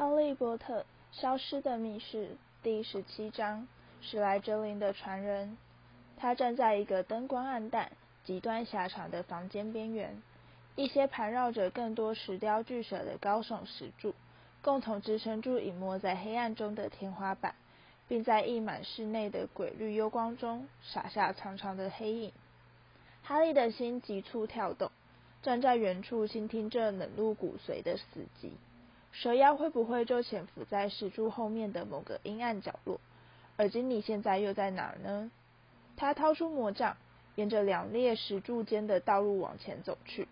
《哈利波特：消失的密室》第十七章：史莱哲林的传人。他站在一个灯光暗淡、极端狭长的房间边缘，一些盘绕着更多石雕巨蛇的高耸石柱，共同支撑住隐没在黑暗中的天花板，并在溢满室内的鬼绿幽光中洒下长长的黑影。哈利的心急促跳动，站在远处倾听着冷入骨髓的死寂。蛇妖会不会就潜伏在石柱后面的某个阴暗角落？而经理现在又在哪儿呢？他掏出魔杖，沿着两列石柱间的道路往前走去。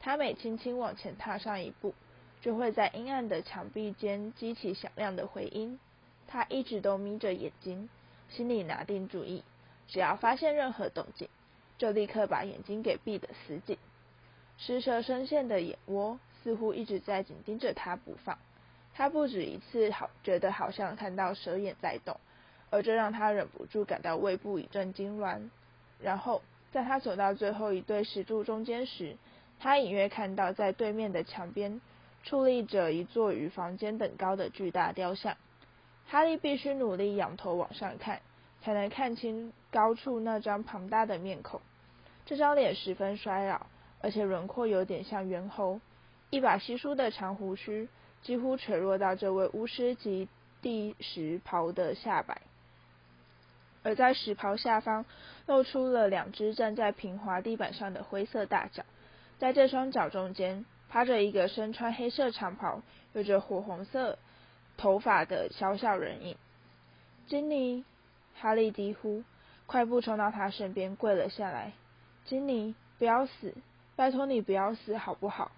他每轻轻往前踏上一步，就会在阴暗的墙壁间激起响亮的回音。他一直都眯着眼睛，心里拿定主意：只要发现任何动静，就立刻把眼睛给闭得死紧。石蛇深陷的眼窝。似乎一直在紧盯着他不放，他不止一次好觉得好像看到蛇眼在动，而这让他忍不住感到胃部一阵痉挛。然后在他走到最后一对石柱中间时，他隐约看到在对面的墙边矗立着一座与房间等高的巨大雕像。哈利必须努力仰头往上看，才能看清高处那张庞大的面孔。这张脸十分衰老，而且轮廓有点像猿猴。一把稀疏的长胡须几乎垂落到这位巫师及地石袍的下摆，而在石袍下方露出了两只站在平滑地板上的灰色大脚，在这双脚中间趴着一个身穿黑色长袍、有着火红色头发的小小人影。金妮，哈利低呼，快步冲到他身边，跪了下来。金妮，不要死，拜托你不要死，好不好？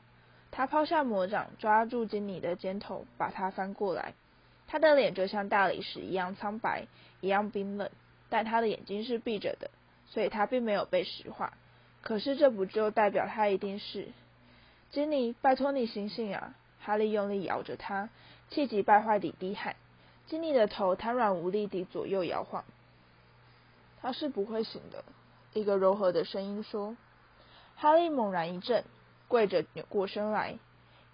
他抛下魔掌，抓住金妮的肩头，把她翻过来。他的脸就像大理石一样苍白，一样冰冷，但他的眼睛是闭着的，所以他并没有被石化。可是这不就代表他一定是？金妮，拜托你醒醒啊！哈利用力摇着他，气急败坏地低喊。金妮的头瘫软无力地左右摇晃。他是不会醒的，一个柔和的声音说。哈利猛然一震。跪着扭过身来，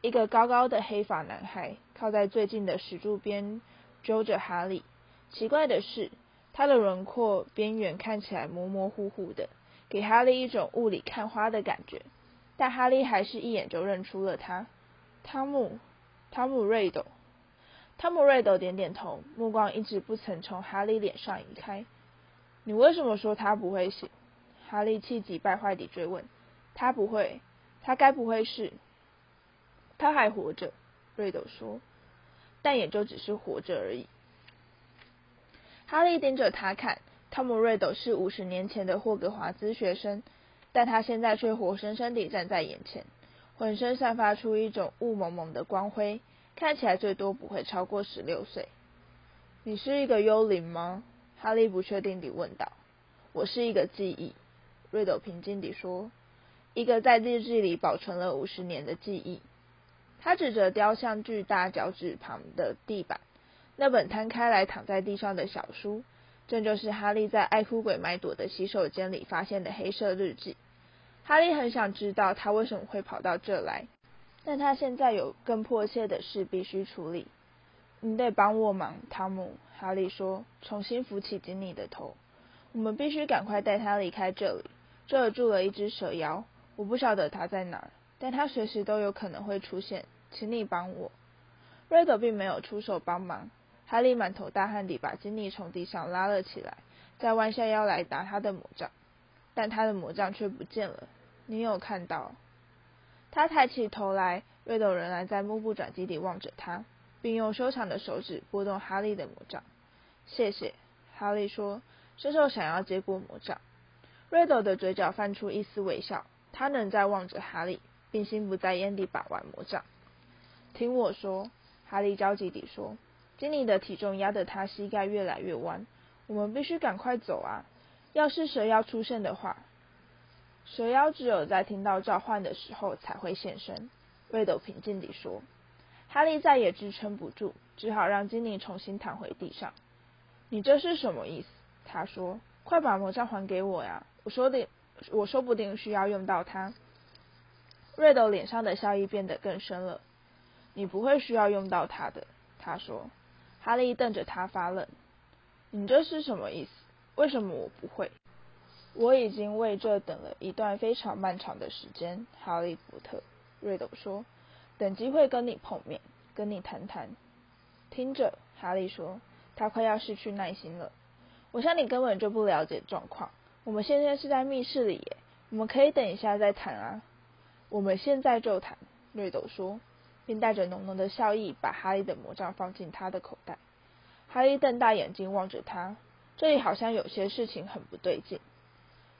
一个高高的黑发男孩靠在最近的石柱边，揪着哈利。奇怪的是，他的轮廓边缘看起来模模糊糊的，给哈利一种雾里看花的感觉。但哈利还是一眼就认出了他，汤姆，汤姆瑞斗。汤姆瑞斗点点头，目光一直不曾从哈利脸上移开。你为什么说他不会醒？哈利气急败坏地追问。他不会。他该不会是？他还活着，瑞斗说，但也就只是活着而已。哈利盯着他看，汤姆·瑞斗是五十年前的霍格华兹学生，但他现在却活生生地站在眼前，浑身散发出一种雾蒙蒙的光辉，看起来最多不会超过十六岁。你是一个幽灵吗？哈利不确定地问道。我是一个记忆，瑞斗平静地说。一个在日记里保存了五十年的记忆。他指着雕像巨大脚趾旁的地板，那本摊开来躺在地上的小书，正就是哈利在爱哭鬼麦朵的洗手间里发现的黑色日记。哈利很想知道他为什么会跑到这来，但他现在有更迫切的事必须处理。你得帮我忙，汤姆。哈利说，重新扶起金妮的头。我们必须赶快带他离开这里。这儿住了一只蛇妖。我不晓得他在哪儿，但他随时都有可能会出现，请你帮我。瑞德并没有出手帮忙，哈利满头大汗地把金妮从地上拉了起来，再弯下腰来拿他的魔杖，但他的魔杖却不见了。你有看到？他抬起头来，瑞斗仍然在目不转睛地望着他，并用修长的手指拨动哈利的魔杖。谢谢，哈利说，伸手想要接过魔杖。瑞斗的嘴角泛出一丝微笑。他仍在望着哈利，并心不在焉地把玩魔杖。听我说，哈利焦急地说：“金妮的体重压得他膝盖越来越弯，我们必须赶快走啊！要是蛇妖出现的话，蛇妖只有在听到召唤的时候才会现身。”瑞斗平静地说。哈利再也支撑不住，只好让金妮重新躺回地上。“你这是什么意思？”他说，“快把魔杖还给我呀！”我说的。我说不定需要用到它。瑞斗脸上的笑意变得更深了。你不会需要用到它的，他说。哈利瞪着他发愣：“你这是什么意思？为什么我不会？”我已经为这等了一段非常漫长的时间，哈利波特。瑞斗说：“等机会跟你碰面，跟你谈谈。”听着，哈利说：“他快要失去耐心了。我想你根本就不了解状况。我们现在是在密室里耶，我们可以等一下再谈啊。”我们现在就谈。瑞斗说。并带着浓浓的笑意，把哈利的魔杖放进他的口袋。哈利瞪大眼睛望着他，这里好像有些事情很不对劲。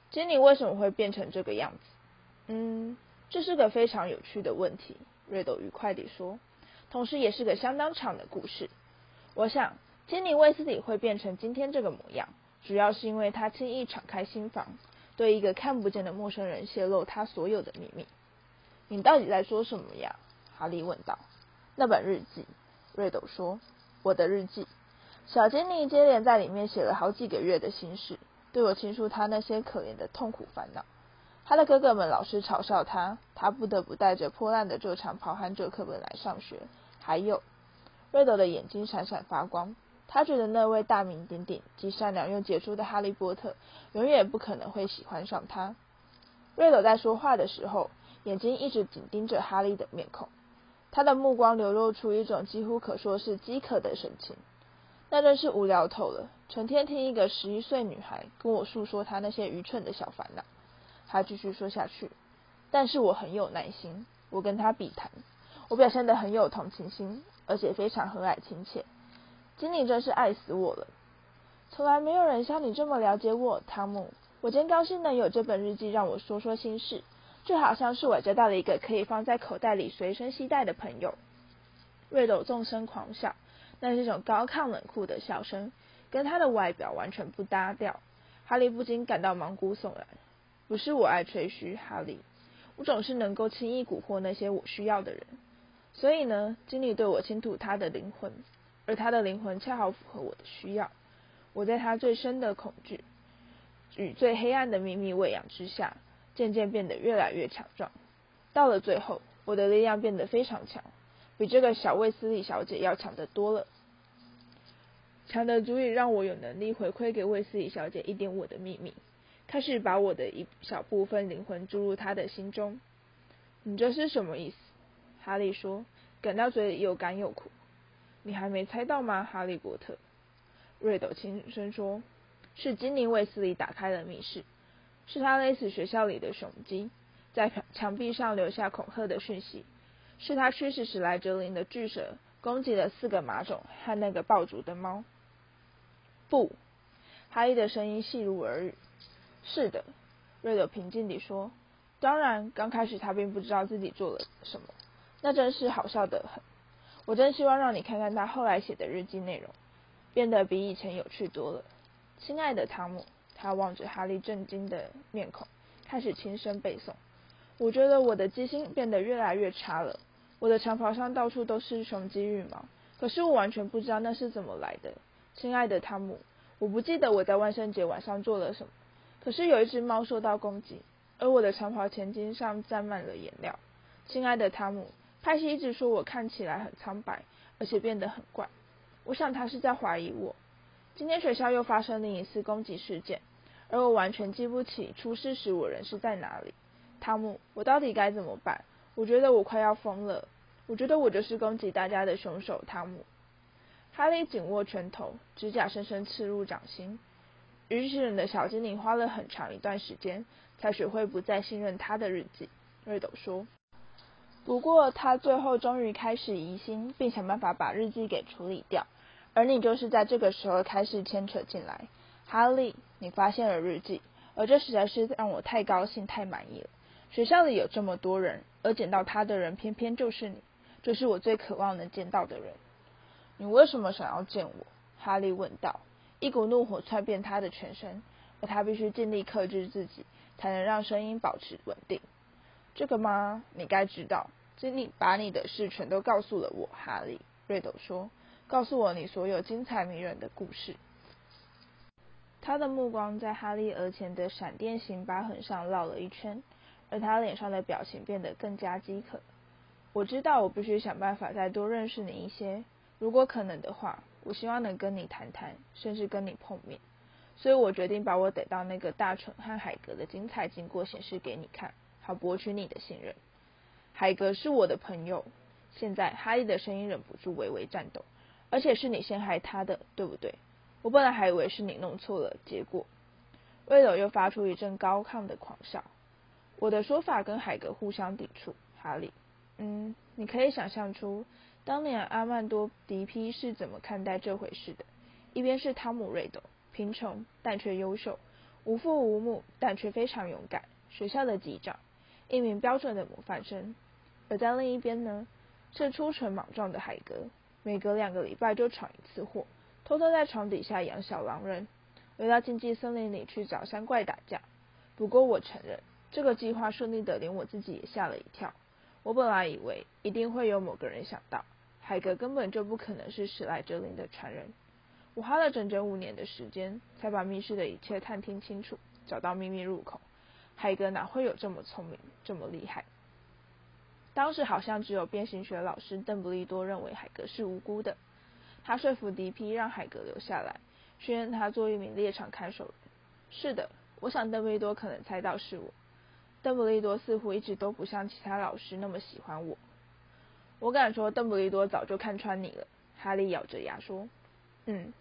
杰尼为什么会变成这个样子？嗯，这是个非常有趣的问题。瑞斗愉快地说，同时也是个相当长的故事。我想，杰尼卫斯理会变成今天这个模样，主要是因为他轻易敞开心房，对一个看不见的陌生人泄露他所有的秘密。你到底在说什么呀？哈利问道：“那本日记。”瑞斗说：“我的日记。”小精灵接连在里面写了好几个月的心事，对我倾诉他那些可怜的痛苦烦恼。他的哥哥们老是嘲笑他，他不得不带着破烂的旧长袍和旧课本来上学。还有，瑞斗的眼睛闪闪发光。他觉得那位大名鼎鼎、既善良又杰出的哈利波特永远不可能会喜欢上他。瑞斗在说话的时候，眼睛一直紧盯着哈利的面孔。他的目光流露出一种几乎可说是饥渴的神情，那真是无聊透了。成天听一个十一岁女孩跟我诉说她那些愚蠢的小烦恼。他继续说下去，但是我很有耐心，我跟他比谈，我表现得很有同情心，而且非常和蔼亲切。经理真是爱死我了，从来没有人像你这么了解我，汤姆。我真高兴能有这本日记让我说说心事。就好像是我交到了一个可以放在口袋里随身携带的朋友。瑞斗纵声狂笑，那是一种高亢冷酷的笑声，跟他的外表完全不搭调。哈利不禁感到毛骨悚然。不是我爱吹嘘，哈利，我总是能够轻易蛊惑那些我需要的人。所以呢，经理对我倾吐他的灵魂，而他的灵魂恰好符合我的需要。我在他最深的恐惧与最黑暗的秘密喂养之下。渐渐变得越来越强壮，到了最后，我的力量变得非常强，比这个小卫斯理小姐要强得多了，强的足以让我有能力回馈给卫斯理小姐一点我的秘密，开始把我的一小部分灵魂注入她的心中。你这是什么意思？哈利说，感到嘴里又干又苦。你还没猜到吗，哈利波特？瑞斗轻声说，是精灵卫斯理打开了密室。是他勒死学校里的雄鸡，在墙壁上留下恐吓的讯息。是他驱使史莱哲林的巨蛇攻击了四个马种和那个爆竹的猫。不，哈利的声音细如耳语。是的，瑞德平静地说。当然，刚开始他并不知道自己做了什么，那真是好笑的很。我真希望让你看看他后来写的日记内容，变得比以前有趣多了。亲爱的汤姆。他望着哈利震惊的面孔，开始轻声背诵。我觉得我的记性变得越来越差了。我的长袍上到处都是雄鸡羽毛，可是我完全不知道那是怎么来的。亲爱的汤姆，我不记得我在万圣节晚上做了什么。可是有一只猫受到攻击，而我的长袍前襟上沾满了颜料。亲爱的汤姆，派西一直说我看起来很苍白，而且变得很怪。我想他是在怀疑我。今天学校又发生另一次攻击事件，而我完全记不起出事时我人是在哪里。汤姆，我到底该怎么办？我觉得我快要疯了。我觉得我就是攻击大家的凶手。汤姆，哈利紧握拳头，指甲深深刺入掌心。愚蠢的小精灵花了很长一段时间，才学会不再信任他的日记。瑞斗说。不过他最后终于开始疑心，并想办法把日记给处理掉。而你就是在这个时候开始牵扯进来，哈利，你发现了日记，而这实在是让我太高兴、太满意了。学校里有这么多人，而捡到他的人偏偏就是你，这是我最渴望能见到的人。你为什么想要见我？哈利问道。一股怒火窜遍他的全身，而他必须尽力克制自己，才能让声音保持稳定。这个吗？你该知道，经理把你的事全都告诉了我。哈利，瑞斗说。告诉我你所有精彩迷人的故事。他的目光在哈利额前的闪电形疤痕上绕了一圈，而他脸上的表情变得更加饥渴。我知道我必须想办法再多认识你一些。如果可能的话，我希望能跟你谈谈，甚至跟你碰面。所以我决定把我逮到那个大蠢和海格的精彩经过显示给你看，好博取你的信任。海格是我的朋友。现在哈利的声音忍不住微微颤抖，而且是你陷害他的，对不对？我本来还以为是你弄错了，结果，威尔又发出一阵高亢的狂笑。我的说法跟海格互相抵触，哈利。嗯，你可以想象出当年阿曼多·迪批是怎么看待这回事的。一边是汤姆·瑞斗。贫穷但却优秀，无父无母但却非常勇敢，学校的级长，一名标准的模范生。而在另一边呢，是出蠢莽撞的海格，每隔两个礼拜就闯一次祸，偷偷在床底下养小狼人，回到禁忌森林里去找山怪打架。不过我承认，这个计划顺利的连我自己也吓了一跳。我本来以为一定会有某个人想到，海格根本就不可能是史莱哲林的传人。我花了整整五年的时间，才把密室的一切探听清楚，找到秘密入口。海格哪会有这么聪明，这么厉害？当时好像只有变形学老师邓布利多认为海格是无辜的。他说服迪皮让海格留下来，训练他做一名猎场看守人。是的，我想邓布利多可能猜到是我。邓布利多似乎一直都不像其他老师那么喜欢我。我敢说，邓布利多早就看穿你了。哈利咬着牙说：“嗯。”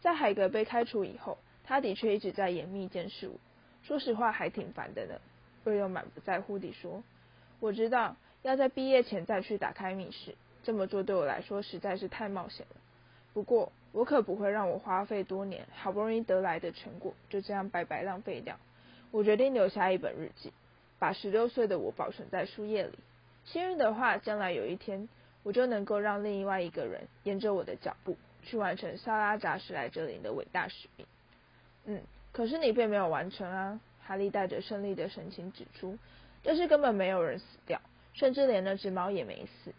在海格被开除以后，他的确一直在严密监视我。说实话，还挺烦的呢。瑞又满不在乎地说：“我知道要在毕业前再去打开密室，这么做对我来说实在是太冒险了。不过，我可不会让我花费多年好不容易得来的成果就这样白白浪费掉。我决定留下一本日记，把十六岁的我保存在书页里。幸运的话，将来有一天，我就能够让另外一个人沿着我的脚步。”去完成萨拉扎史莱哲林的伟大使命。嗯，可是你并没有完成啊！哈利带着胜利的神情指出，这是根本没有人死掉，甚至连那只猫也没死。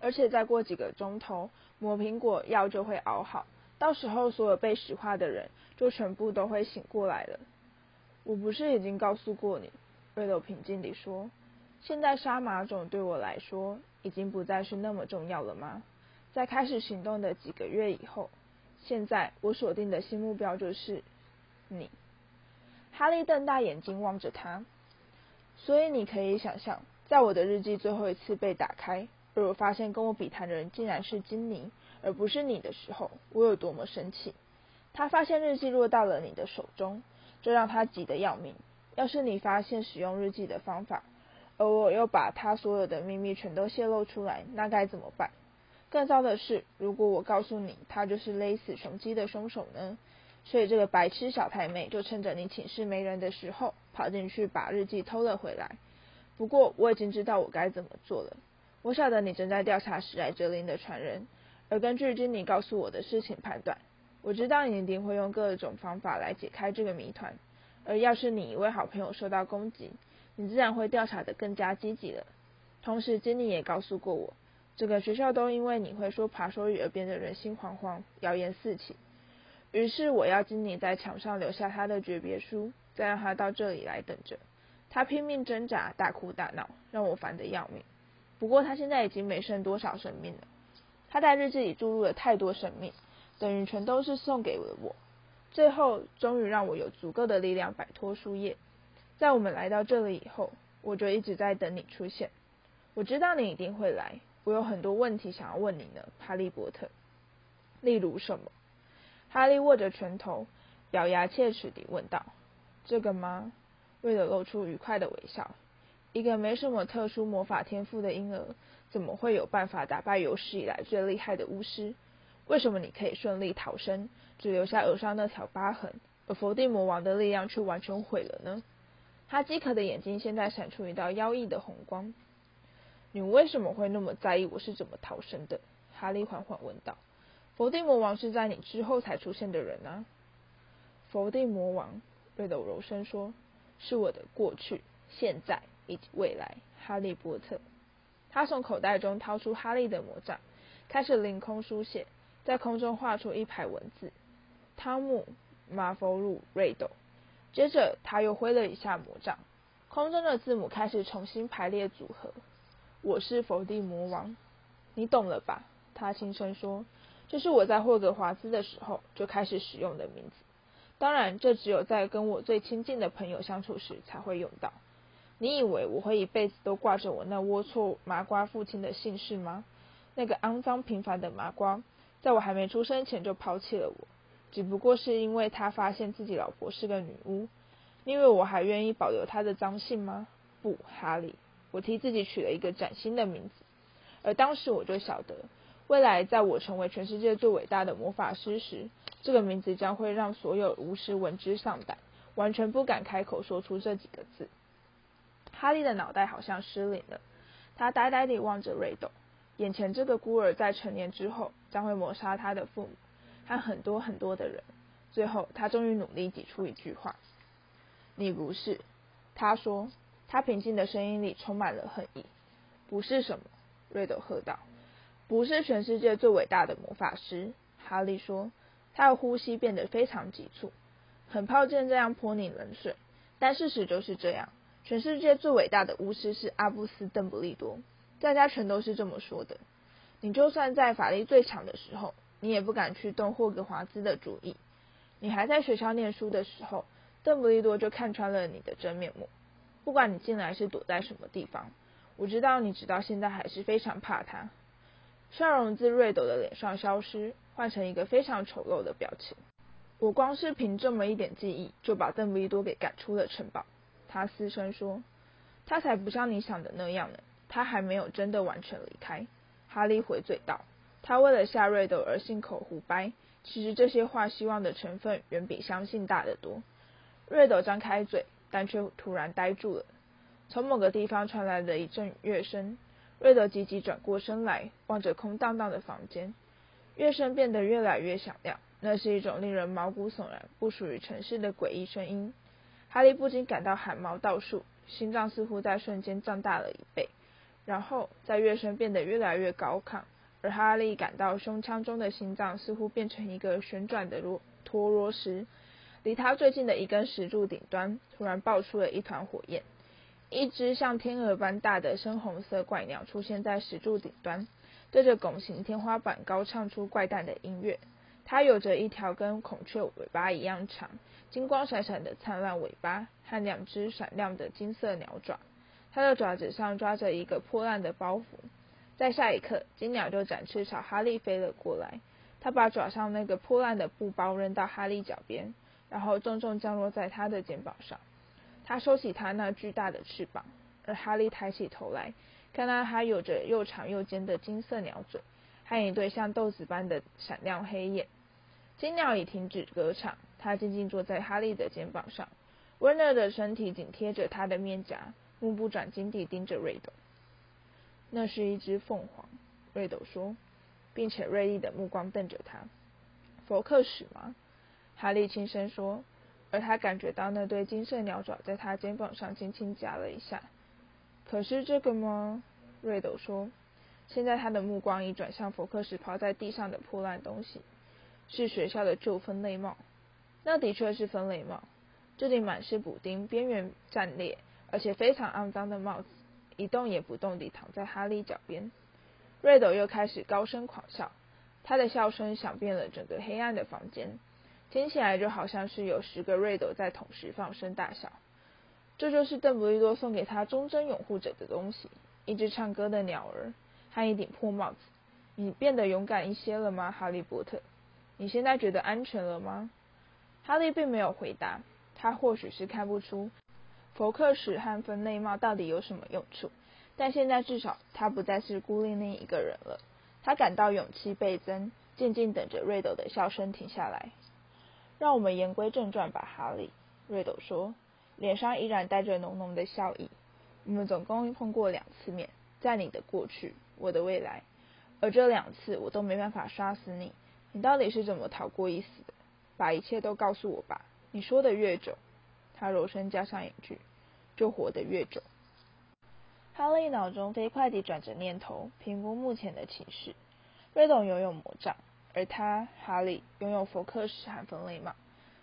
而且再过几个钟头，抹苹果药就会熬好，到时候所有被石化的人就全部都会醒过来了。我不是已经告诉过你？瑞斗平静地说：“现在杀马种对我来说已经不再是那么重要了吗？”在开始行动的几个月以后，现在我锁定的新目标就是你。哈利瞪大眼睛望着他。所以你可以想象，在我的日记最后一次被打开，而我发现跟我比谈的人竟然是金妮，而不是你的时候，我有多么生气。他发现日记落到了你的手中，这让他急得要命。要是你发现使用日记的方法，而我又把他所有的秘密全都泄露出来，那该怎么办？更糟的是，如果我告诉你他就是勒死雄鸡的凶手呢？所以这个白痴小太妹就趁着你寝室没人的时候，跑进去把日记偷了回来。不过我已经知道我该怎么做了。我晓得你正在调查史莱哲林的传人，而根据经理告诉我的事情判断，我知道你一定会用各种方法来解开这个谜团。而要是你一位好朋友受到攻击，你自然会调查的更加积极了。同时，经理也告诉过我。整个学校都因为你会说爬手语而变得人心惶惶，谣言四起。于是我要经理在墙上留下他的诀别书，再让他到这里来等着。他拼命挣扎，大哭大闹，让我烦得要命。不过他现在已经没剩多少生命了。他在日记里注入了太多生命，等于全都是送给了我。最后终于让我有足够的力量摆脱书页。在我们来到这里以后，我就一直在等你出现。我知道你一定会来。我有很多问题想要问你呢，哈利波特。例如什么？哈利握着拳头，咬牙切齿地问道：“这个吗？”为了露出愉快的微笑。一个没什么特殊魔法天赋的婴儿，怎么会有办法打败有史以来最厉害的巫师？为什么你可以顺利逃生，只留下额上那条疤痕，而伏地魔王的力量却完全毁了呢？他饥渴的眼睛现在闪出一道妖异的红光。你为什么会那么在意我是怎么逃生的？哈利缓缓问道。伏地魔王是在你之后才出现的人啊。伏地魔王，瑞斗柔声说：“是我的过去、现在以及未来。”哈利波特。他从口袋中掏出哈利的魔杖，开始凌空书写，在空中画出一排文字：汤姆、马弗鲁、瑞斗。接着他又挥了一下魔杖，空中的字母开始重新排列组合。我是伏地魔王，你懂了吧？他轻声说。这是我在霍格华兹的时候就开始使用的名字。当然，这只有在跟我最亲近的朋友相处时才会用到。你以为我会一辈子都挂着我那龌龊麻瓜父亲的姓氏吗？那个肮脏平凡的麻瓜，在我还没出生前就抛弃了我，只不过是因为他发现自己老婆是个女巫。你以为我还愿意保留他的脏姓吗？不，哈利，我替自己取了一个崭新的名字，而当时我就晓得，未来在我成为全世界最伟大的魔法师时，这个名字将会让所有巫师闻之丧胆，完全不敢开口说出这几个字。哈利的脑袋好像失灵了，他呆呆地望着瑞斗，眼前这个孤儿在成年之后将会谋杀他的父母和很多很多的人。最后，他终于努力挤出一句话：“你不是。”他说，他平静的声音里充满了恨意。“不是什么？”瑞斗喝道。“不是全世界最伟大的魔法师。”哈利说，他的呼吸变得非常急促。很抱歉这样泼你冷水，但事实就是这样。全世界最伟大的巫师是阿布斯·邓布利多，大家全都是这么说的。你就算在法力最强的时候，你也不敢去动霍格华兹的主意。你还在学校念书的时候，邓布利多就看穿了你的真面目。不管你进来是躲在什么地方，我知道你直到现在还是非常怕他。笑容自瑞斗的脸上消失，换成一个非常丑陋的表情。我光是凭这么一点记忆，就把邓布利多给赶出了城堡。他嘶声说：“他才不像你想的那样呢，他还没有真的完全离开。”哈利回嘴道：“他为了吓瑞斗而信口胡掰，其实这些话希望的成分远比相信大得多。”瑞斗张开嘴，但却突然呆住了。从某个地方传来了一阵乐声，瑞德急急转过身来，望着空荡荡的房间。乐声变得越来越响亮，那是一种令人毛骨悚然、不属于城市的诡异声音。哈利不禁感到汗毛倒竖，心脏似乎在瞬间胀大了一倍。然后，在乐声变得越来越高亢，而哈利感到胸腔中的心脏似乎变成一个旋转的螺陀螺时，离他最近的一根石柱顶端突然爆出了一团火焰。一只像天鹅般大的深红色怪鸟出现在石柱顶端，对着拱形天花板高唱出怪诞的音乐。它有着一条跟孔雀尾巴一样长。金光闪闪的灿烂尾巴和两只闪亮的金色鸟爪，它的爪子上抓着一个破烂的包袱。在下一刻，金鸟就展翅朝哈利飞了过来。它把爪上那个破烂的布包扔到哈利脚边，然后重重降落在他的肩膀上。他收起他那巨大的翅膀，而哈利抬起头来，看到他有着又长又尖的金色鸟嘴，和一对像豆子般的闪亮黑眼。金鸟已停止歌唱。他静静坐在哈利的肩膀上，温热的身体紧贴着他的面颊，目不转睛地盯着瑞斗。那是一只凤凰，瑞斗说，并且锐利的目光瞪着他。佛克史吗？哈利轻声说，而他感觉到那对金色鸟爪在他肩膀上轻轻夹了一下。可是这个吗？瑞斗说。现在他的目光已转向佛克史抛在地上的破烂东西，是学校的旧分类帽。那的确是分类帽，这顶满是补丁、边缘战裂，而且非常肮脏的帽子，一动也不动地躺在哈利脚边。瑞斗又开始高声狂笑，他的笑声响遍了整个黑暗的房间，听起来就好像是有十个瑞斗在同时放声大笑。这就是邓布利多送给他忠贞拥护者的东西——一只唱歌的鸟儿和一顶破帽子。你变得勇敢一些了吗，哈利波特？你现在觉得安全了吗？哈利并没有回答，他或许是看不出佛克史和分类帽到底有什么用处，但现在至少他不再是孤零零一个人了。他感到勇气倍增，静静等着瑞斗的笑声停下来。让我们言归正传吧，哈利。瑞斗说，脸上依然带着浓浓的笑意。我们总共碰过两次面，在你的过去，我的未来，而这两次我都没办法杀死你。你到底是怎么逃过一死的？把一切都告诉我吧。你说的越久，他柔声加上一句，就活得越久。哈利脑中飞快地转着念头，评估目前的情势。瑞斗拥有魔杖，而他哈利拥有佛克史和分类帽，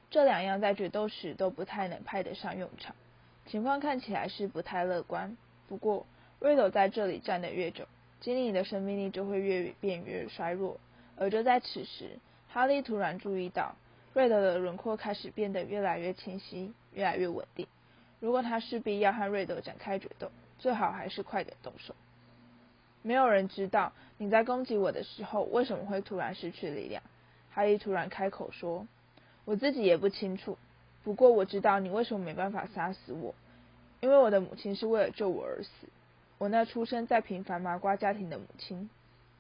这两样在决斗时都不太能派得上用场。情况看起来是不太乐观。不过，瑞斗在这里站得越久，精灵的生命力就会越变越衰弱。而就在此时，哈利突然注意到，瑞德的轮廓开始变得越来越清晰，越来越稳定。如果他势必要和瑞德展开决斗，最好还是快点动手。没有人知道你在攻击我的时候为什么会突然失去力量。哈利突然开口说：“我自己也不清楚，不过我知道你为什么没办法杀死我，因为我的母亲是为了救我而死。我那出生在平凡麻瓜家庭的母亲。”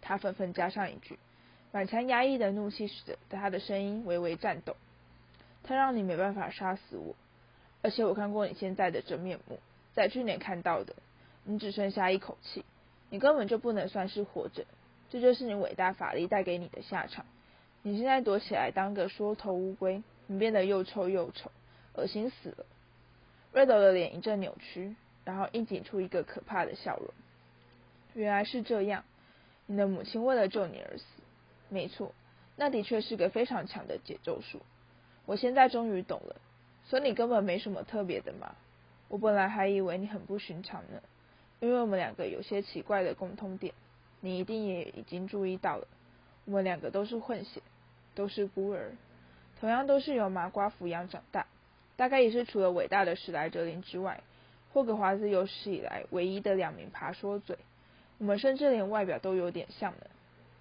他愤愤加上一句，满腔压抑的怒气使得他的声音微微颤抖。他让你没办法杀死我，而且我看过你现在的真面目，在去年看到的，你只剩下一口气。你根本就不能算是活着，这就是你伟大法力带给你的下场。你现在躲起来当个缩头乌龟，你变得又臭又丑，恶心死了。瑞德的脸一阵扭曲，然后硬挤出一个可怕的笑容。原来是这样，你的母亲为了救你而死。没错，那的确是个非常强的解咒术。我现在终于懂了，所以你根本没什么特别的嘛。我本来还以为你很不寻常呢。因为我们两个有些奇怪的共通点，你一定也已经注意到了。我们两个都是混血，都是孤儿，同样都是由麻瓜抚养长大，大概也是除了伟大的史莱哲林之外，霍格华兹有史以来唯一的两名爬说嘴。我们甚至连外表都有点像呢。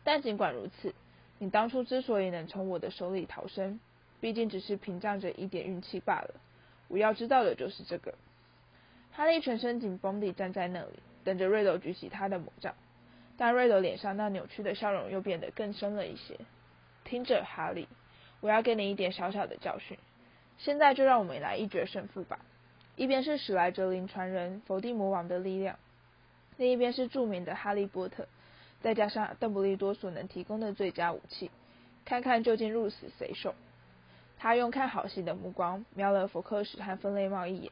但尽管如此，你当初之所以能从我的手里逃生，毕竟只是凭仗着一点运气罢了。我要知道的就是这个。哈利全身紧绷地站在那里，等着瑞斗举起他的魔杖。但瑞斗脸上那扭曲的笑容又变得更深了一些。听着，哈利，我要给你一点小小的教训。现在就让我们来一决胜负吧。一边是史莱哲林传人否定魔王的力量，另一边是著名的哈利波特，再加上邓布利多所能提供的最佳武器。看看究竟鹿死谁手。他用看好戏的目光瞄了福克史和分类帽一眼。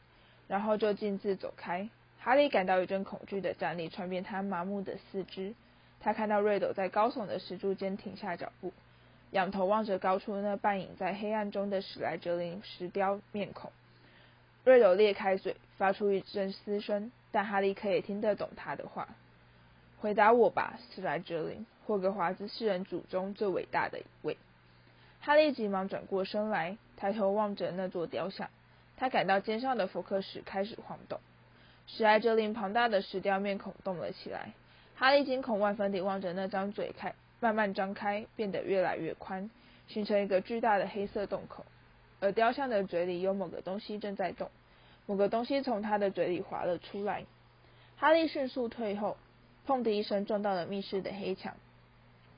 然后就径自走开。哈利感到一阵恐惧的战栗传遍他麻木的四肢。他看到瑞斗在高耸的石柱间停下脚步，仰头望着高处那半隐在黑暗中的史莱哲林石雕面孔。瑞斗裂开嘴，发出一阵嘶声，但哈利可以听得懂他的话。回答我吧，史莱哲林，霍格华兹四人组中最伟大的一位。哈利急忙转过身来，抬头望着那座雕像。他感到肩上的福克史开始晃动，史莱哲林庞大的石雕面孔动了起来。哈利惊恐万分地望着那张嘴，开慢慢张开，变得越来越宽，形成一个巨大的黑色洞口。而雕像的嘴里有某个东西正在动，某个东西从他的嘴里滑了出来。哈利迅速退后，砰的一声撞到了密室的黑墙。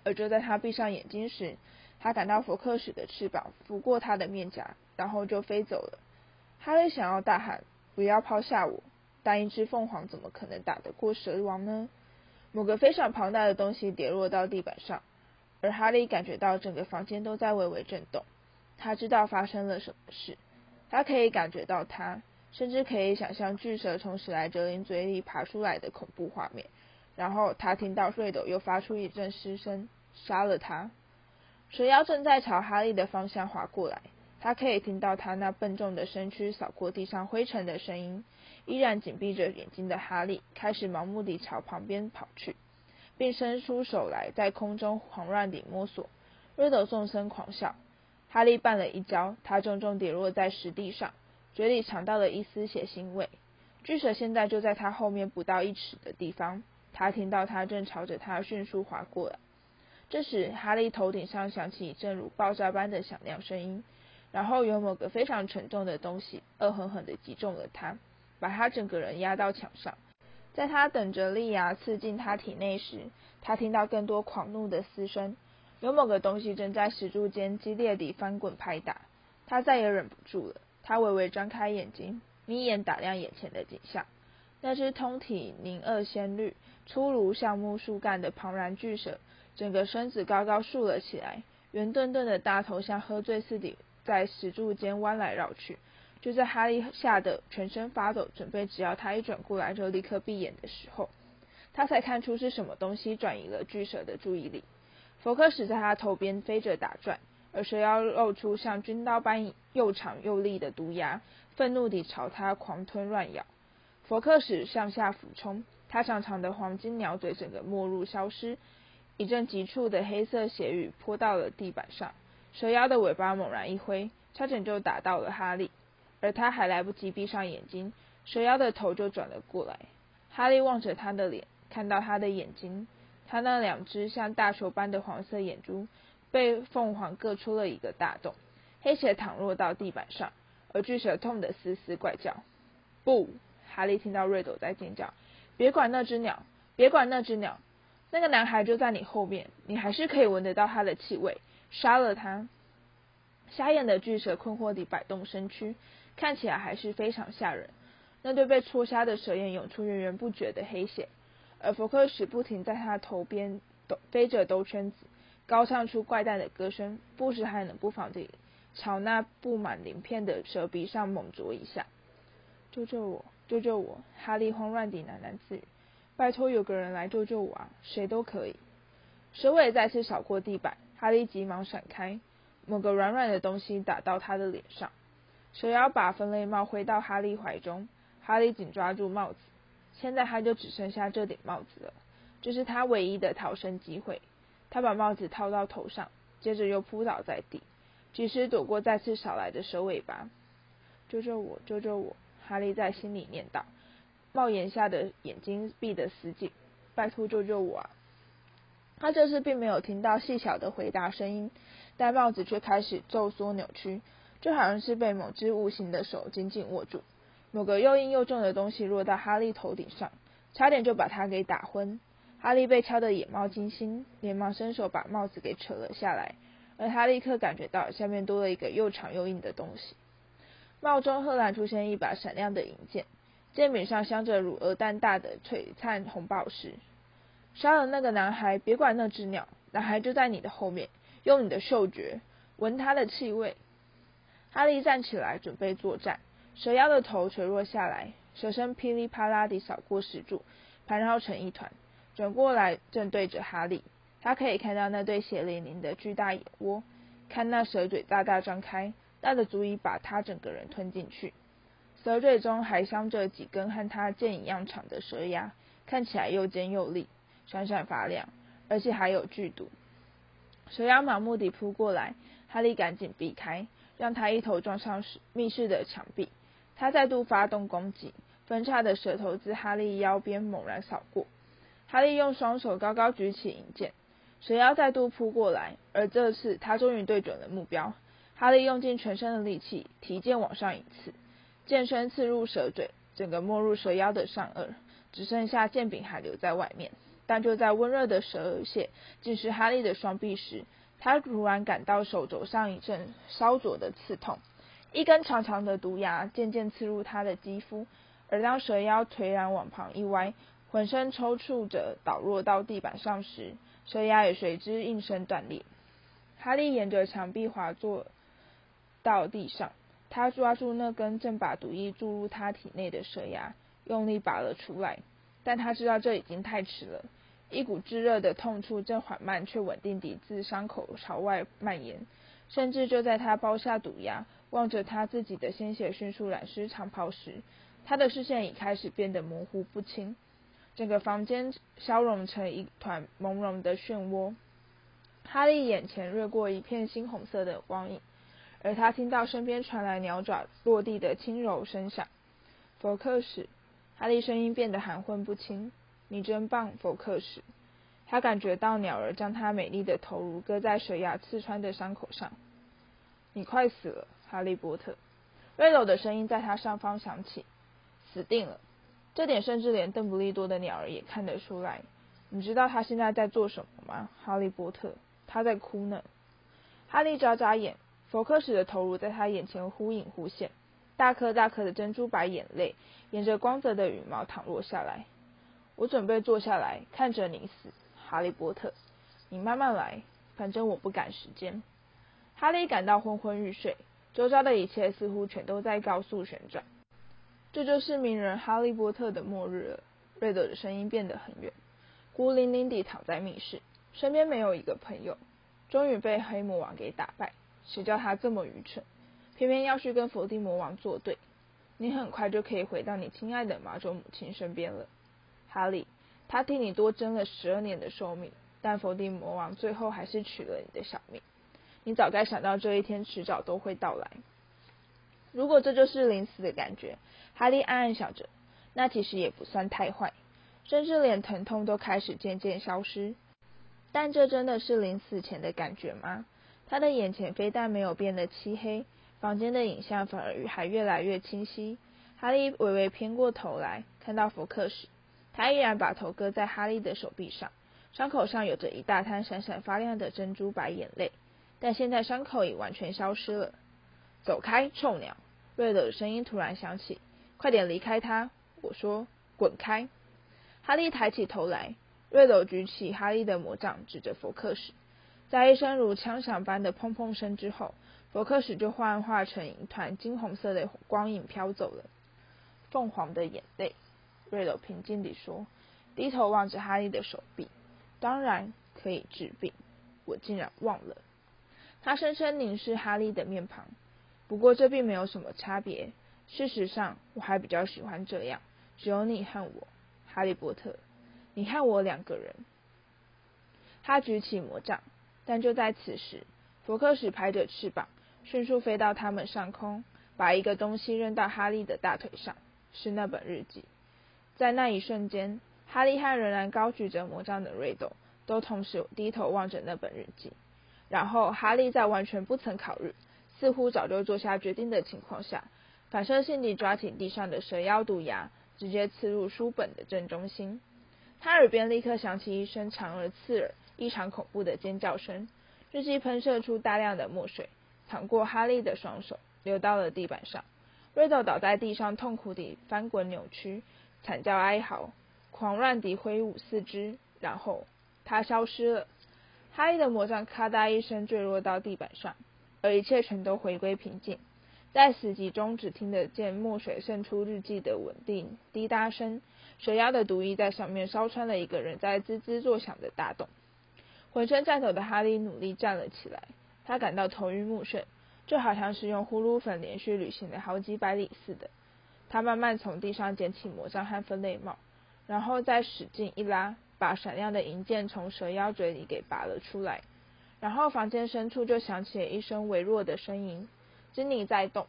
而就在他闭上眼睛时，他感到福克史的翅膀拂过他的面颊，然后就飞走了。哈利想要大喊“不要抛下我”，但一只凤凰怎么可能打得过蛇王呢？某个非常庞大的东西跌落到地板上，而哈利感觉到整个房间都在微微震动。他知道发生了什么事，他可以感觉到它，甚至可以想象巨蛇从史莱哲林嘴里爬出来的恐怖画面。然后他听到瑞斗又发出一阵嘶声，杀了他。蛇妖正在朝哈利的方向滑过来。他可以听到他那笨重的身躯扫过地上灰尘的声音。依然紧闭着眼睛的哈利开始盲目地朝旁边跑去，并伸出手来在空中狂乱地摸索。瑞斗纵声狂笑。哈利绊了一跤，他重重跌落在石地上，嘴里尝到了一丝血腥味。巨蛇现在就在他后面不到一尺的地方。他听到它正朝着他迅速划过来。这时，哈利头顶上响起一阵如爆炸般的响亮声音。然后有某个非常沉重的东西恶狠狠地击中了他，把他整个人压到墙上。在他等着利牙刺进他体内时，他听到更多狂怒的嘶声。有某个东西正在石柱间激烈地翻滚拍打。他再也忍不住了，他微微张开眼睛，眯眼打量眼前的景象。那只通体凝恶鲜绿、粗如橡木树干的庞然巨蛇，整个身子高高竖了起来，圆墩墩的大头像喝醉似的。在石柱间弯来绕去，就在哈利吓得全身发抖，准备只要他一转过来就立刻闭眼的时候，他才看出是什么东西转移了巨蛇的注意力。佛克史在他头边飞着打转，而蛇妖露出像军刀般又长又利的毒牙，愤怒地朝他狂吞乱咬。佛克史向下俯冲，他长长的黄金鸟嘴整个没入消失，一阵急促的黑色血雨泼到了地板上。蛇妖的尾巴猛然一挥，差点就打到了哈利，而他还来不及闭上眼睛，蛇妖的头就转了过来。哈利望着他的脸，看到他的眼睛，他那两只像大球般的黄色眼珠被凤凰割出了一个大洞，黑血淌落到地板上，而巨蛇痛得嘶嘶怪叫。不，哈利听到瑞斗在尖叫：“别管那只鸟，别管那只鸟，那个男孩就在你后面，你还是可以闻得到他的气味。”杀了他！瞎眼的巨蛇困惑地摆动身躯，看起来还是非常吓人。那对被戳瞎的蛇眼涌出源源不绝的黑血，而福克斯不停在他头边兜飞着兜圈子，高唱出怪诞的歌声，不时还能不防地朝那布满鳞片的蛇鼻上猛啄一下。救救我！救救我！哈利慌乱地喃喃自语：“拜托，有个人来救救我啊！谁都可以。”蛇尾再次扫过地板。哈利急忙闪开，某个软软的东西打到他的脸上。蛇妖把分类帽挥到哈利怀中，哈利紧抓住帽子。现在他就只剩下这顶帽子了，这是他唯一的逃生机会。他把帽子套到头上，接着又扑倒在地，及时躲过再次扫来的蛇尾巴。救救我！救救我！哈利在心里念道，帽檐下的眼睛闭得死紧。拜托，救救我啊！他这次并没有听到细小的回答声音，但帽子却开始皱缩扭曲，就好像是被某只无形的手紧紧握住。某个又硬又重的东西落到哈利头顶上，差点就把他给打昏。哈利被敲得眼冒金星，连忙伸手把帽子给扯了下来，而他立刻感觉到下面多了一个又长又硬的东西。帽中赫然出现一把闪亮的银剑，剑柄上镶着如鹅蛋大的璀璨红宝石。杀了那个男孩，别管那只鸟，男孩就在你的后面，用你的嗅觉闻他的气味。哈利站起来准备作战，蛇妖的头垂落下来，蛇身噼里啪啦地扫过石柱，盘绕成一团，转过来正对着哈利。他可以看到那对血淋淋的巨大眼窝，看那蛇嘴大大张开，大的足以把他整个人吞进去。蛇嘴中还镶着几根和他剑一样长的蛇牙，看起来又尖又利。闪闪发亮，而且还有剧毒。蛇妖盲目地扑过来，哈利赶紧避开，让他一头撞上密室的墙壁。他再度发动攻击，分叉的舌头自哈利腰边猛然扫过。哈利用双手高高举起银剑，蛇妖再度扑过来，而这次他终于对准了目标。哈利用尽全身的力气提剑往上一刺，剑身刺入蛇嘴，整个没入蛇妖的上颚，只剩下剑柄还留在外面。但就在温热的蛇血浸湿哈利的双臂时，他突然感到手肘上一阵烧灼的刺痛，一根长长的毒牙渐渐刺入他的肌肤，而当蛇妖颓然往旁一歪，浑身抽搐着倒落到地板上时，蛇牙也随之应声断裂。哈利沿着墙壁滑坐到地上，他抓住那根正把毒液注入他体内的蛇牙，用力拔了出来，但他知道这已经太迟了。一股炙热的痛处正缓慢却稳定地自伤口朝外蔓延，甚至就在他包下毒牙，望着他自己的鲜血迅速染湿长袍时，他的视线已开始变得模糊不清，整个房间消融成一团朦胧的漩涡。哈利眼前掠过一片猩红色的光影，而他听到身边传来鸟爪落地的轻柔声响。佛克史，哈利声音变得含混不清。你真棒，福克斯。他感觉到鸟儿将他美丽的头颅搁在水牙刺穿的伤口上。你快死了，哈利波特。瑞斗的声音在他上方响起。死定了。这点甚至连邓布利多的鸟儿也看得出来。你知道他现在在做什么吗，哈利波特？他在哭呢。哈利眨眨眼，福克斯的头颅在他眼前忽隐忽现，大颗大颗的珍珠白眼泪沿着光泽的羽毛淌落下来。我准备坐下来看着你死，哈利波特。你慢慢来，反正我不赶时间。哈利感到昏昏欲睡，周遭的一切似乎全都在高速旋转。这就是名人哈利波特的末日了。瑞德的声音变得很远，孤零零地躺在密室，身边没有一个朋友。终于被黑魔王给打败，谁叫他这么愚蠢，偏偏要去跟伏地魔王作对。你很快就可以回到你亲爱的马卓母亲身边了。哈利，他替你多争了十二年的寿命，但伏地魔王最后还是取了你的小命。你早该想到这一天迟早都会到来。如果这就是临死的感觉，哈利暗暗想着，那其实也不算太坏，甚至连疼痛都开始渐渐消失。但这真的是临死前的感觉吗？他的眼前非但没有变得漆黑，房间的影像反而还越来越清晰。哈利微微偏过头来，看到福克时，他依然把头搁在哈利的手臂上，伤口上有着一大滩闪闪发亮的珍珠白眼泪。但现在伤口已完全消失了。走开，臭鸟！瑞德的声音突然响起：“快点离开他！”我说：“滚开！”哈利抬起头来，瑞德举起哈利的魔杖，指着佛克斯。在一声如枪响般的砰砰声之后，佛克斯就幻化成一团金红色的光影飘走了。凤凰的眼泪，瑞德平静地说，低头望着哈利的手臂。当然可以治病，我竟然忘了。他深深凝视哈利的面庞，不过这并没有什么差别。事实上，我还比较喜欢这样，只有你和我，哈利波特，你和我两个人。他举起魔杖，但就在此时，福克史拍着翅膀，迅速飞到他们上空，把一个东西扔到哈利的大腿上，是那本日记。在那一瞬间，哈利和仍然高举着魔杖的瑞斗都同时低头望着那本日记。然后，哈利在完全不曾考虑、似乎早就做下决定的情况下，反射性地抓起地上的蛇妖毒牙，直接刺入书本的正中心。他耳边立刻响起一声长而刺耳、异常恐怖的尖叫声，日记喷射出大量的墨水，淌过哈利的双手，流到了地板上。瑞斗倒在地上，痛苦地翻滚扭曲，惨叫哀嚎，狂乱地挥舞四肢，然后他消失了。哈利的魔杖咔嗒一声坠落到地板上，而一切全都回归平静。在死寂中，只听得见墨水渗出日记的稳定滴答声。蛇妖的毒液在上面烧穿了一个人在滋滋作响的大洞。浑身颤抖的哈利努力站了起来，他感到头晕目眩，就好像是用呼噜粉连续旅行了好几百里似的。他慢慢从地上捡起魔杖和分类帽，然后再使劲一拉。把闪亮的银剑从蛇妖嘴里给拔了出来，然后房间深处就响起了一声微弱的声音：“珍妮在动。”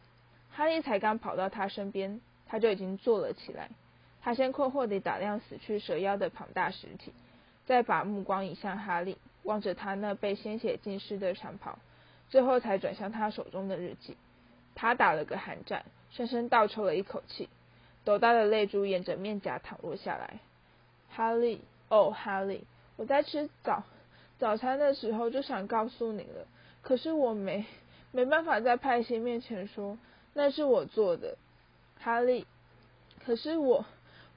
哈利才刚跑到他身边，他就已经坐了起来。他先困惑地打量死去蛇妖的庞大实体，再把目光移向哈利，望着他那被鲜血浸湿的长袍，最后才转向他手中的日记。他打了个寒战，深深倒抽了一口气，斗大的泪珠沿着面颊淌落下来。哈利。哦，哈利，我在吃早早餐的时候就想告诉你了，可是我没没办法在派西面前说那是我做的，哈利。可是我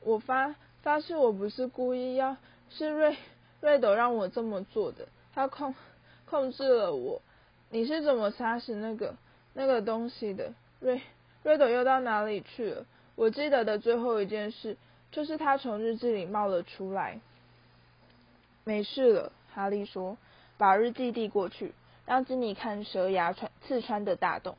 我发发誓我不是故意要，是瑞瑞斗让我这么做的，他控控制了我。你是怎么杀死那个那个东西的？瑞瑞斗又到哪里去了？我记得的最后一件事就是他从日记里冒了出来。没事了，哈利说，把日记递过去，让金妮看蛇牙穿刺穿的大洞。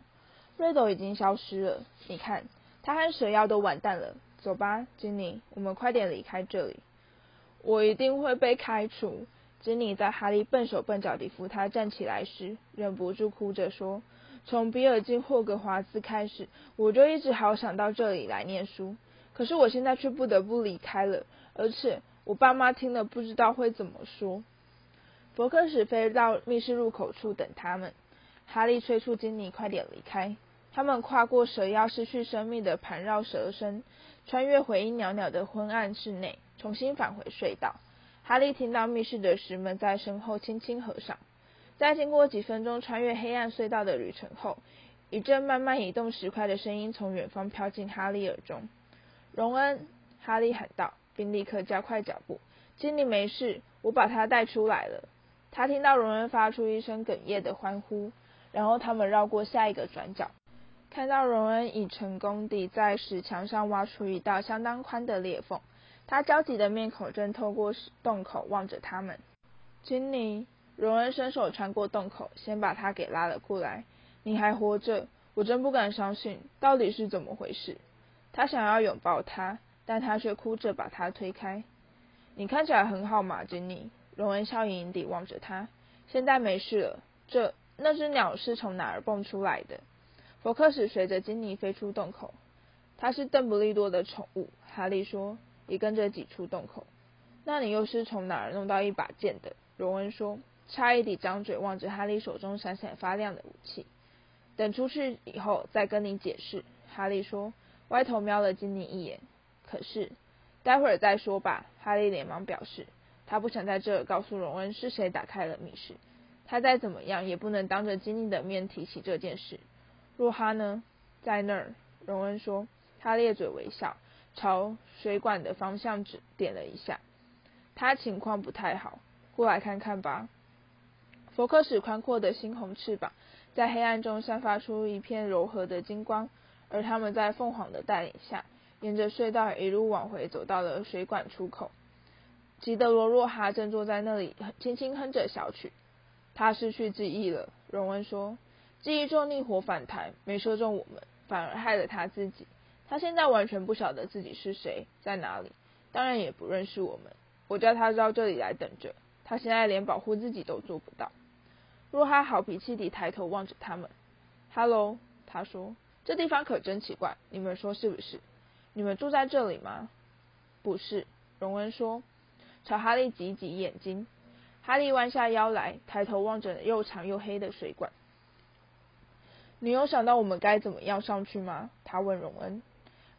瑞斗已经消失了，你看，他和蛇妖都完蛋了。走吧，金妮，我们快点离开这里。我一定会被开除。金妮在哈利笨手笨脚地扶他站起来时，忍不住哭着说：“从比尔进霍格华兹开始，我就一直好想到这里来念书，可是我现在却不得不离开了，而且……”我爸妈听了不知道会怎么说。伯克史飞到密室入口处等他们。哈利催促金妮快点离开。他们跨过蛇妖失去生命的盘绕蛇身，穿越回音袅袅的昏暗室内，重新返回隧道。哈利听到密室的石门在身后轻轻合上。在经过几分钟穿越黑暗隧道的旅程后，一阵慢慢移动石块的声音从远方飘进哈利耳中。荣恩，哈利喊道。并立刻加快脚步。经理没事，我把他带出来了。他听到荣恩发出一声哽咽的欢呼，然后他们绕过下一个转角，看到荣恩已成功地在石墙上挖出一道相当宽的裂缝。他焦急的面孔正透过洞口望着他们。经理，荣恩伸手穿过洞口，先把他给拉了过来。你还活着？我真不敢相信，到底是怎么回事？他想要拥抱他。但他却哭着把他推开。你看起来很好嘛，珍妮。荣恩笑盈盈地望着他。现在没事了。这那只鸟是从哪儿蹦出来的？佛克史随着金妮飞出洞口。它是邓布利多的宠物，哈利说，也跟着挤出洞口。那你又是从哪儿弄到一把剑的？荣恩说。差一点张嘴望着哈利手中闪闪发亮的武器。等出去以后再跟你解释。哈利说，歪头瞄了金妮一眼。可是，待会儿再说吧。哈利连忙表示，他不想在这儿告诉荣恩是谁打开了密室。他再怎么样也不能当着金妮的面提起这件事。若哈呢？在那儿。荣恩说。他咧嘴微笑，朝水管的方向指点了一下。他情况不太好，过来看看吧。佛克史宽阔的猩红翅膀在黑暗中散发出一片柔和的金光，而他们在凤凰的带领下，沿着隧道一路往回走到了水管出口。吉德罗若哈正坐在那里，轻轻哼着小曲。他失去记忆了，荣恩说。记忆中逆火反弹，没射中我们，反而害了他自己。他现在完全不晓得自己是谁，在哪里，当然也不认识我们。我叫他到这里来等着，他现在连保护自己都做不到。若哈好脾气地抬头望着他们。“Hello，” 他说，“这地方可真奇怪，你们说是不是？你们住在这里吗？”“不是。”荣恩说，朝哈利挤挤眼睛。哈利弯下腰来，抬头望着又长又黑的水管。“你有想到我们该怎么样上去吗？”他问荣恩。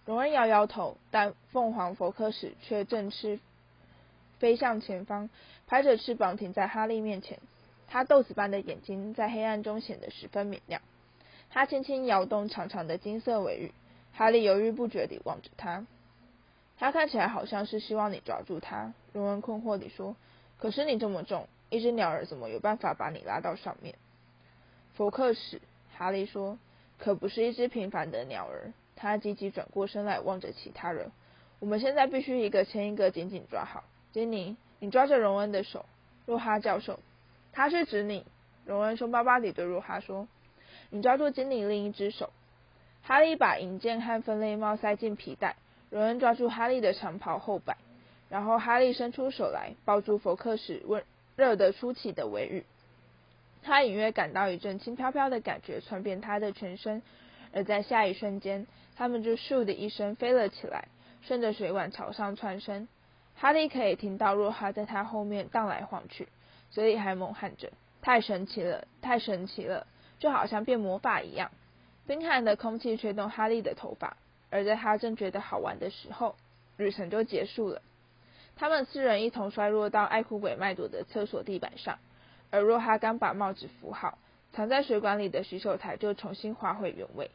荣恩摇摇头，但凤凰佛克史却正翅飞向前方，拍着翅膀停在哈利面前。他豆子般的眼睛在黑暗中显得十分明亮。他轻轻摇动长长的金色尾羽，哈利犹豫不决地望着他。他看起来好像是希望你抓住他。荣恩困惑地说：“可是你这么重，一只鸟儿怎么有办法把你拉到上面？”福克史，哈利说：“可不是一只平凡的鸟儿。”他急急转过身来望着其他人。我们现在必须一个牵一个紧紧抓好。金妮，你抓着荣恩的手。洛哈教授。他是指你，荣恩凶巴巴地对若哈说：“你抓住金妮另一只手。”哈利把银剑和分类帽塞进皮带，荣恩抓住哈利的长袍后摆，然后哈利伸出手来抱住佛克史温热得出奇的尾羽。他隐约感到一阵轻飘飘的感觉传遍他的全身，而在下一瞬间，他们就咻的一声飞了起来，顺着水管朝上窜升。哈利可以听到若哈在他后面荡来晃去。嘴里还猛喊着：“太神奇了，太神奇了，就好像变魔法一样。”冰寒的空气吹动哈利的头发，而在他正觉得好玩的时候，旅程就结束了。他们四人一同摔落到爱哭鬼麦朵的厕所地板上，而若哈刚把帽子扶好，藏在水管里的洗手台就重新滑回原位。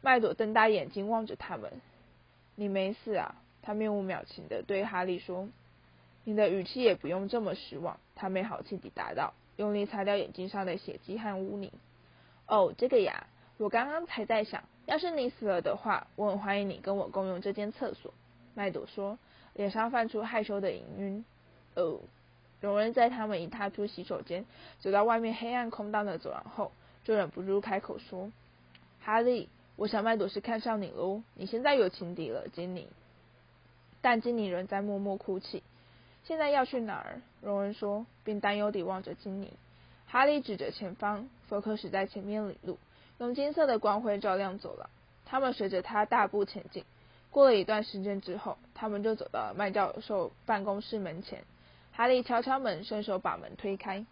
麦朵瞪大眼睛望着他们：“你没事啊？”他面无表情的对哈利说。你的语气也不用这么失望，他没好气地答道，用力擦掉眼睛上的血迹和污泥。哦，这个呀，我刚刚才在想，要是你死了的话，我很欢迎你跟我共用这间厕所。麦朵说，脸上泛出害羞的银晕。哦，荣恩在他们一踏出洗手间，走到外面黑暗空荡的走廊后，就忍不住开口说：“哈利，我想麦朵是看上你喽，你现在有情敌了，金妮。”但金妮仍在默默哭泣。现在要去哪儿？荣恩说，并担忧地望着金妮。哈利指着前方，福克史在前面领路，用金色的光辉照亮走廊。他们随着他大步前进。过了一段时间之后，他们就走到了麦教授办公室门前。哈利敲敲门，伸手把门推开。